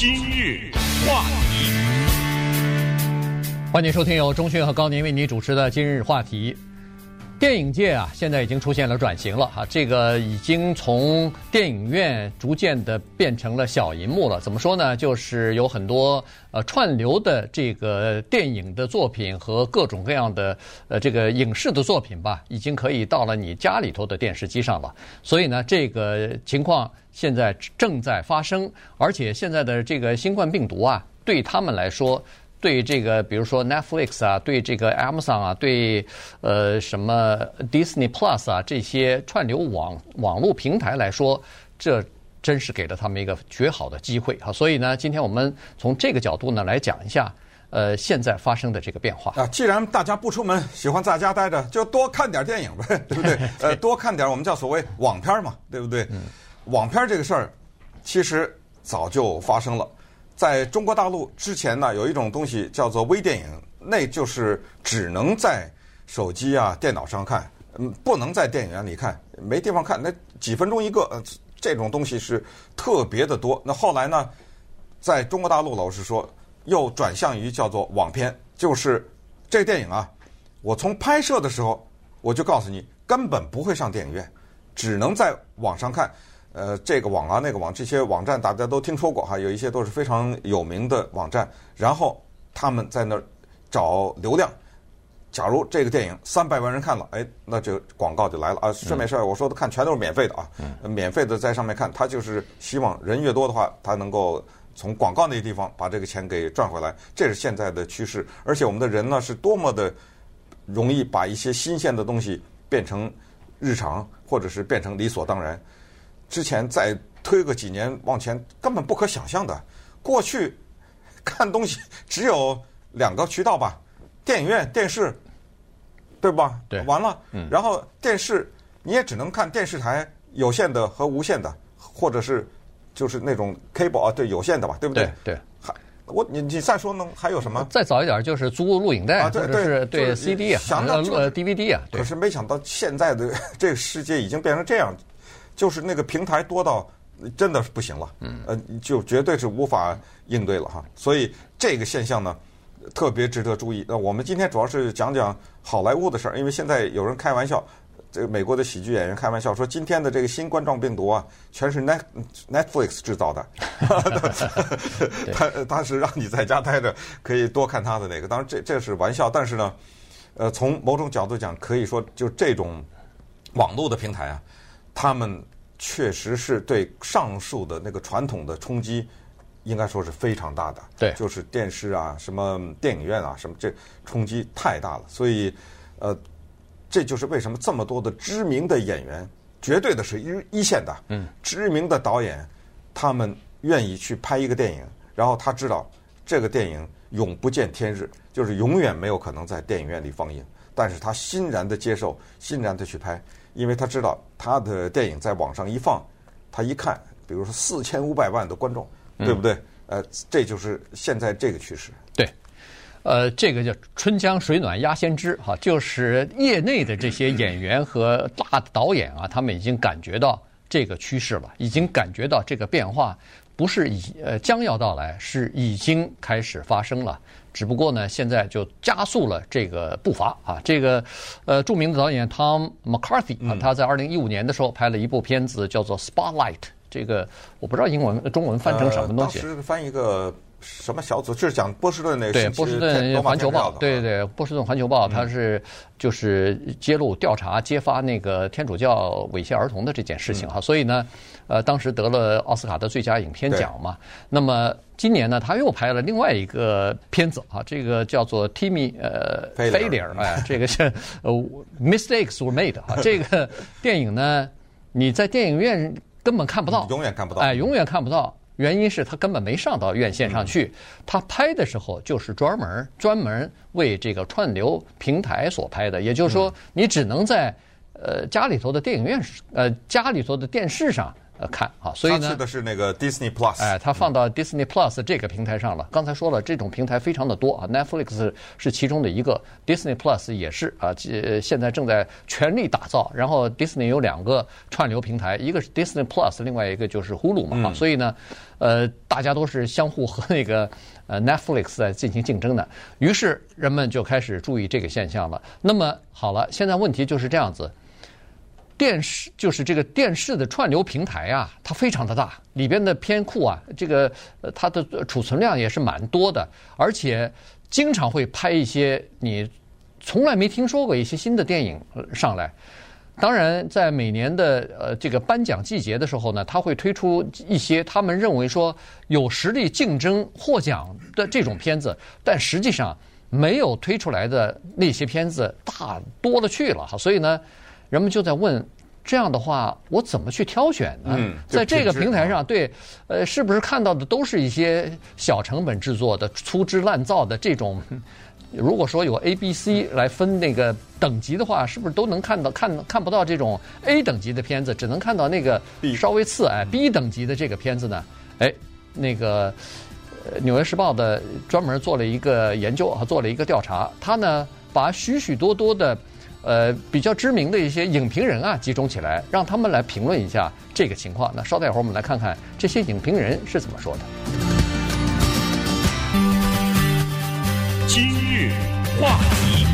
今日话题，欢迎收听由钟讯和高宁为你主持的今日话题。电影界啊，现在已经出现了转型了哈，这个已经从电影院逐渐的变成了小银幕了。怎么说呢？就是有很多呃串流的这个电影的作品和各种各样的呃这个影视的作品吧，已经可以到了你家里头的电视机上了。所以呢，这个情况现在正在发生，而且现在的这个新冠病毒啊，对他们来说。对这个，比如说 Netflix 啊，对这个 Amazon 啊，对呃什么 Disney Plus 啊这些串流网网络平台来说，这真是给了他们一个绝好的机会哈。所以呢，今天我们从这个角度呢来讲一下，呃，现在发生的这个变化啊。既然大家不出门，喜欢在家待着，就多看点电影呗，对不对？呃，多看点我们叫所谓网片嘛，对不对？嗯。网片这个事儿，其实早就发生了。在中国大陆之前呢，有一种东西叫做微电影，那就是只能在手机啊、电脑上看，嗯，不能在电影院里看，没地方看。那几分钟一个，呃，这种东西是特别的多。那后来呢，在中国大陆，老实说，又转向于叫做网片，就是这个电影啊，我从拍摄的时候我就告诉你，根本不会上电影院，只能在网上看。呃，这个网啊，那个网，这些网站大家都听说过哈，有一些都是非常有名的网站。然后他们在那儿找流量。假如这个电影三百万人看了，哎，那就广告就来了啊！顺便说，我说的看全都是免费的啊，免费的在上面看，他就是希望人越多的话，他能够从广告那个地方把这个钱给赚回来。这是现在的趋势。而且我们的人呢，是多么的容易把一些新鲜的东西变成日常，或者是变成理所当然。之前再推个几年往前，根本不可想象的。过去看东西只有两个渠道吧，电影院、电视，对吧？对。完了，然后电视你也只能看电视台有线的和无线的，或者是就是那种 cable 啊，对，有线的吧，对不对？对。还我你你再说呢？还有什么？再早一点就是租录影带啊，或者是对 CD 啊，想到呃 DVD 啊。可是没想到现在的这个世界已经变成这样。就是那个平台多到真的是不行了，嗯，呃，就绝对是无法应对了哈。所以这个现象呢，特别值得注意。那我们今天主要是讲讲好莱坞的事儿，因为现在有人开玩笑，这个美国的喜剧演员开玩笑说，今天的这个新冠状病毒啊，全是 Net Netflix 制造的，他他是让你在家待着，可以多看他的那个。当然这这是玩笑，但是呢，呃，从某种角度讲，可以说就这种网络的平台啊。他们确实是对上述的那个传统的冲击，应该说是非常大的。对，就是电视啊、什么电影院啊、什么这冲击太大了。所以，呃，这就是为什么这么多的知名的演员，绝对的是一一线的，嗯，知名的导演，他们愿意去拍一个电影，然后他知道这个电影永不见天日，就是永远没有可能在电影院里放映，但是他欣然的接受，欣然的去拍。因为他知道他的电影在网上一放，他一看，比如说四千五百万的观众，对不对？呃，这就是现在这个趋势。对，呃，这个叫春江水暖鸭先知哈，就是业内的这些演员和大导演啊，他们已经感觉到这个趋势了，已经感觉到这个变化不是已呃将要到来，是已经开始发生了。只不过呢，现在就加速了这个步伐啊。这个呃，著名的导演 Tom McCarthy 啊，他在二零一五年的时候拍了一部片子，叫做《Spotlight》。这个我不知道英文、中文翻成什么东西。当时翻一个什么小组，就是讲波士顿那个。对，波士顿环球报。对对，波士顿环球报，它是就是揭露、调查、揭发那个天主教猥亵儿童的这件事情哈。所以呢，呃，当时得了奥斯卡的最佳影片奖嘛。那么。今年呢，他又拍了另外一个片子啊，这个叫做 Timmy 呃 Failure，哎，这个是呃 Mistakes were made 啊，这个电影呢，你在电影院根本看不到，永远看不到，哎，永远看不到。原因是他根本没上到院线上去，他拍的时候就是专门专门为这个串流平台所拍的，也就是说，你只能在呃家里头的电影院呃家里头的电视上。呃看啊。所以呢，他去的是那个 Disney Plus，哎，它放到 Disney Plus 这个平台上了。刚才说了，这种平台非常的多啊，Netflix 是其中的一个，Disney Plus 也是啊，呃，现在正在全力打造。然后 Disney 有两个串流平台，一个是 Disney Plus，另外一个就是 Hulu 嘛啊。所以呢，呃，大家都是相互和那个呃 Netflix 在进行竞争的。于是人们就开始注意这个现象了。那么好了，现在问题就是这样子。电视就是这个电视的串流平台啊，它非常的大，里边的片库啊，这个它的储存量也是蛮多的，而且经常会拍一些你从来没听说过一些新的电影上来。当然，在每年的呃这个颁奖季节的时候呢，他会推出一些他们认为说有实力竞争获奖的这种片子，但实际上没有推出来的那些片子大多了去了哈，所以呢。人们就在问，这样的话，我怎么去挑选呢？嗯、在这个平台上，对，呃，是不是看到的都是一些小成本制作的、粗制滥造的这种？如果说有 A、B、C 来分那个等级的话，是不是都能看到看看不到这种 A 等级的片子，只能看到那个稍微次哎 B 等级的这个片子呢？哎，那个《纽约时报》的专门做了一个研究啊，做了一个调查，他呢把许许多多的。呃，比较知名的一些影评人啊，集中起来，让他们来评论一下这个情况。那稍待一会儿，我们来看看这些影评人是怎么说的。今日话题。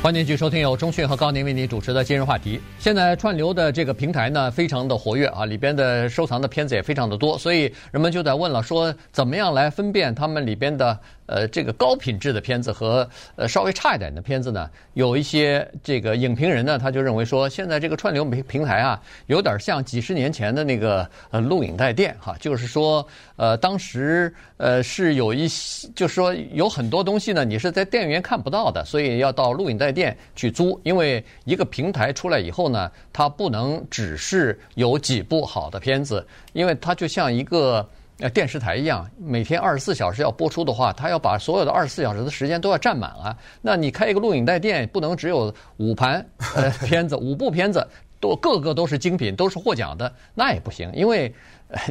欢迎继续收听由中讯和高宁为您主持的今日话题。现在串流的这个平台呢，非常的活跃啊，里边的收藏的片子也非常的多，所以人们就在问了，说怎么样来分辨他们里边的呃这个高品质的片子和呃稍微差一点的片子呢？有一些这个影评人呢，他就认为说，现在这个串流平平台啊，有点像几十年前的那个呃录影带店哈，就是说呃当时呃是有一些，就是说有很多东西呢，你是在电影院看不到的，所以要到录影带。店去租，因为一个平台出来以后呢，它不能只是有几部好的片子，因为它就像一个呃电视台一样，每天二十四小时要播出的话，他要把所有的二十四小时的时间都要占满啊。那你开一个录影带店，不能只有五盘呃片子，五部片子都个个都是精品，都是获奖的，那也不行，因为。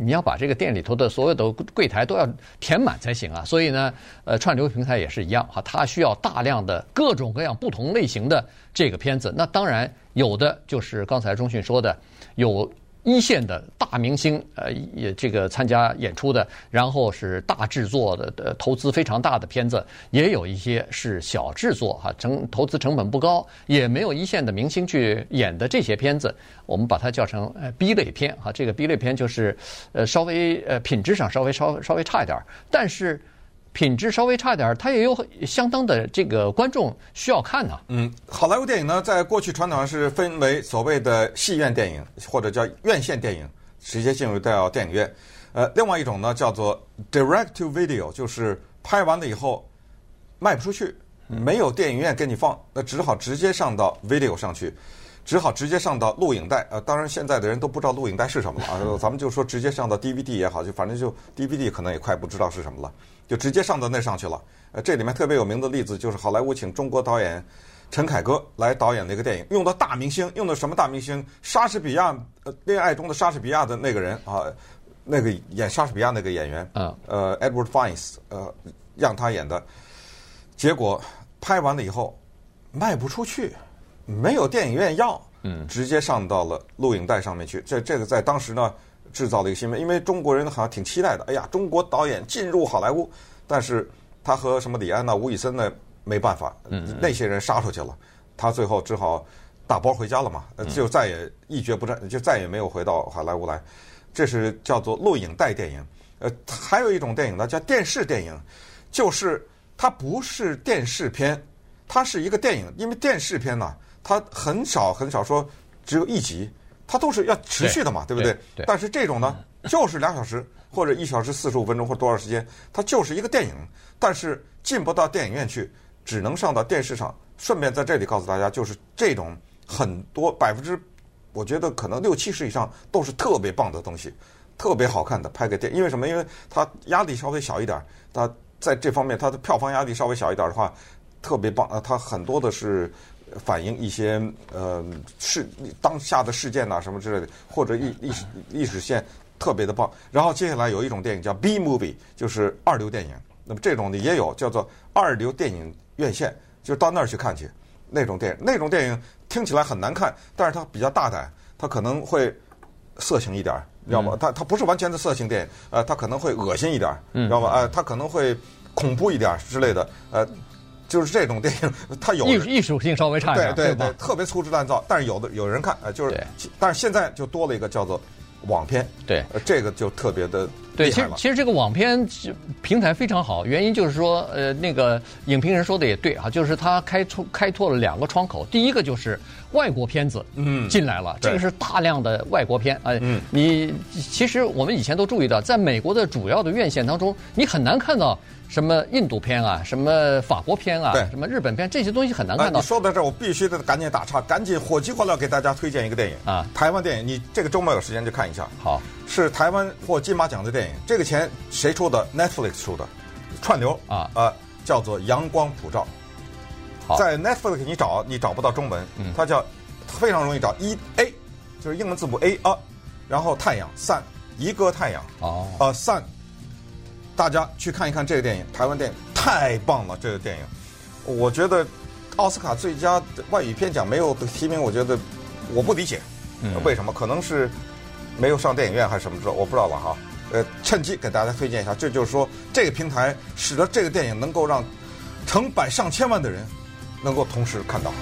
你要把这个店里头的所有的柜台都要填满才行啊，所以呢，呃，串流平台也是一样哈，它需要大量的各种各样不同类型的这个片子。那当然有的就是刚才中讯说的有。一线的大明星，呃，也这个参加演出的，然后是大制作的，的投资非常大的片子，也有一些是小制作哈，成投资成本不高，也没有一线的明星去演的这些片子，我们把它叫成呃 B 类片哈，这个 B 类片就是呃稍微呃品质上稍微稍稍微差一点，但是。品质稍微差点儿，它也有相当的这个观众需要看呢。嗯，好莱坞电影呢，在过去传统上是分为所谓的戏院电影或者叫院线电影，直接进入到电影院。呃，另外一种呢叫做 direct to video，就是拍完了以后卖不出去，没有电影院给你放，那只好直接上到 video 上去，只好直接上到录影带。呃，当然现在的人都不知道录影带是什么了 啊，咱们就说直接上到 DVD 也好，就反正就 DVD 可能也快不知道是什么了。就直接上到那上去了。呃，这里面特别有名的例子就是好莱坞请中国导演陈凯歌来导演那个电影，用的大明星，用的什么大明星？莎士比亚，呃，恋爱中的莎士比亚的那个人啊，那个演莎士比亚那个演员，嗯，呃，Edward Fiennes，呃，让他演的。结果拍完了以后卖不出去，没有电影院要，嗯，直接上到了录影带上面去。这这个在当时呢。制造了一个新闻，因为中国人好像挺期待的。哎呀，中国导演进入好莱坞，但是他和什么李安呐、吴宇森呢没办法，那些人杀出去了，他最后只好打包回家了嘛，就再也一蹶不振，就再也没有回到好莱坞来。这是叫做录影带电影。呃，还有一种电影呢，叫电视电影，就是它不是电视片，它是一个电影，因为电视片呢，它很少很少说只有一集。它都是要持续的嘛，对，对不对？对。但是这种呢，就是两小时或者一小时四十五分钟或多少时间，它就是一个电影，但是进不到电影院去，只能上到电视上。顺便在这里告诉大家，就是这种很多百分之，我觉得可能六七十以上都是特别棒的东西，特别好看的拍个电。因为什么？因为它压力稍微小一点，它在这方面它的票房压力稍微小一点的话，特别棒。啊，它很多的是。反映一些呃事当下的事件呐、什么之类的，或者历历史历史线特别的棒。然后接下来有一种电影叫 B movie，就是二流电影。那么这种的也有叫做二流电影院线，就到那儿去看去那种电影。那种电影听起来很难看，但是它比较大胆，它可能会色情一点儿，你知道吗？它它不是完全的色情电影，呃，它可能会恶心一点儿，你知道吗？呃，它可能会恐怖一点儿之类的，呃。就是这种电影，它有艺艺术性稍微差一点，对对对，吧特别粗制滥造。但是有的有人看，呃，就是，但是现在就多了一个叫做网片，对，呃，这个就特别的对，其实。其实这个网片平台非常好，原因就是说，呃，那个影评人说的也对啊，就是它开出开拓了两个窗口，第一个就是外国片子嗯进来了，对这个是大量的外国片，哎、嗯你其实我们以前都注意到，在美国的主要的院线当中，你很难看到什么印度片啊，什么法国片啊对，什么日本片，这些东西很难哎，看到你。说到这儿，我必须得赶紧打岔，赶紧火急火燎给大家推荐一个电影啊台湾电影，你这个周末有时间就看一下。好，是台湾获金马奖的电影，这个钱谁出的？Netflix 出的，串流啊呃，叫做《阳光普照》。在 Netflix 你找你找不到中文，嗯它叫非常容易找一 A 就是英文字母 A 啊，然后太阳 Sun 一个太阳哦，呃 Sun，大家去看一看这个电影，台湾电影太棒了，这个电影，我觉得奥斯卡最佳外语片奖没有提名，我觉得我不理解，嗯为什么？可能是没有上电影院还是什么之类，我不知道了哈。呃，趁机给大家推荐一下，这就是说这个平台使得这个电影能够让成百上千万的人能够同时看到。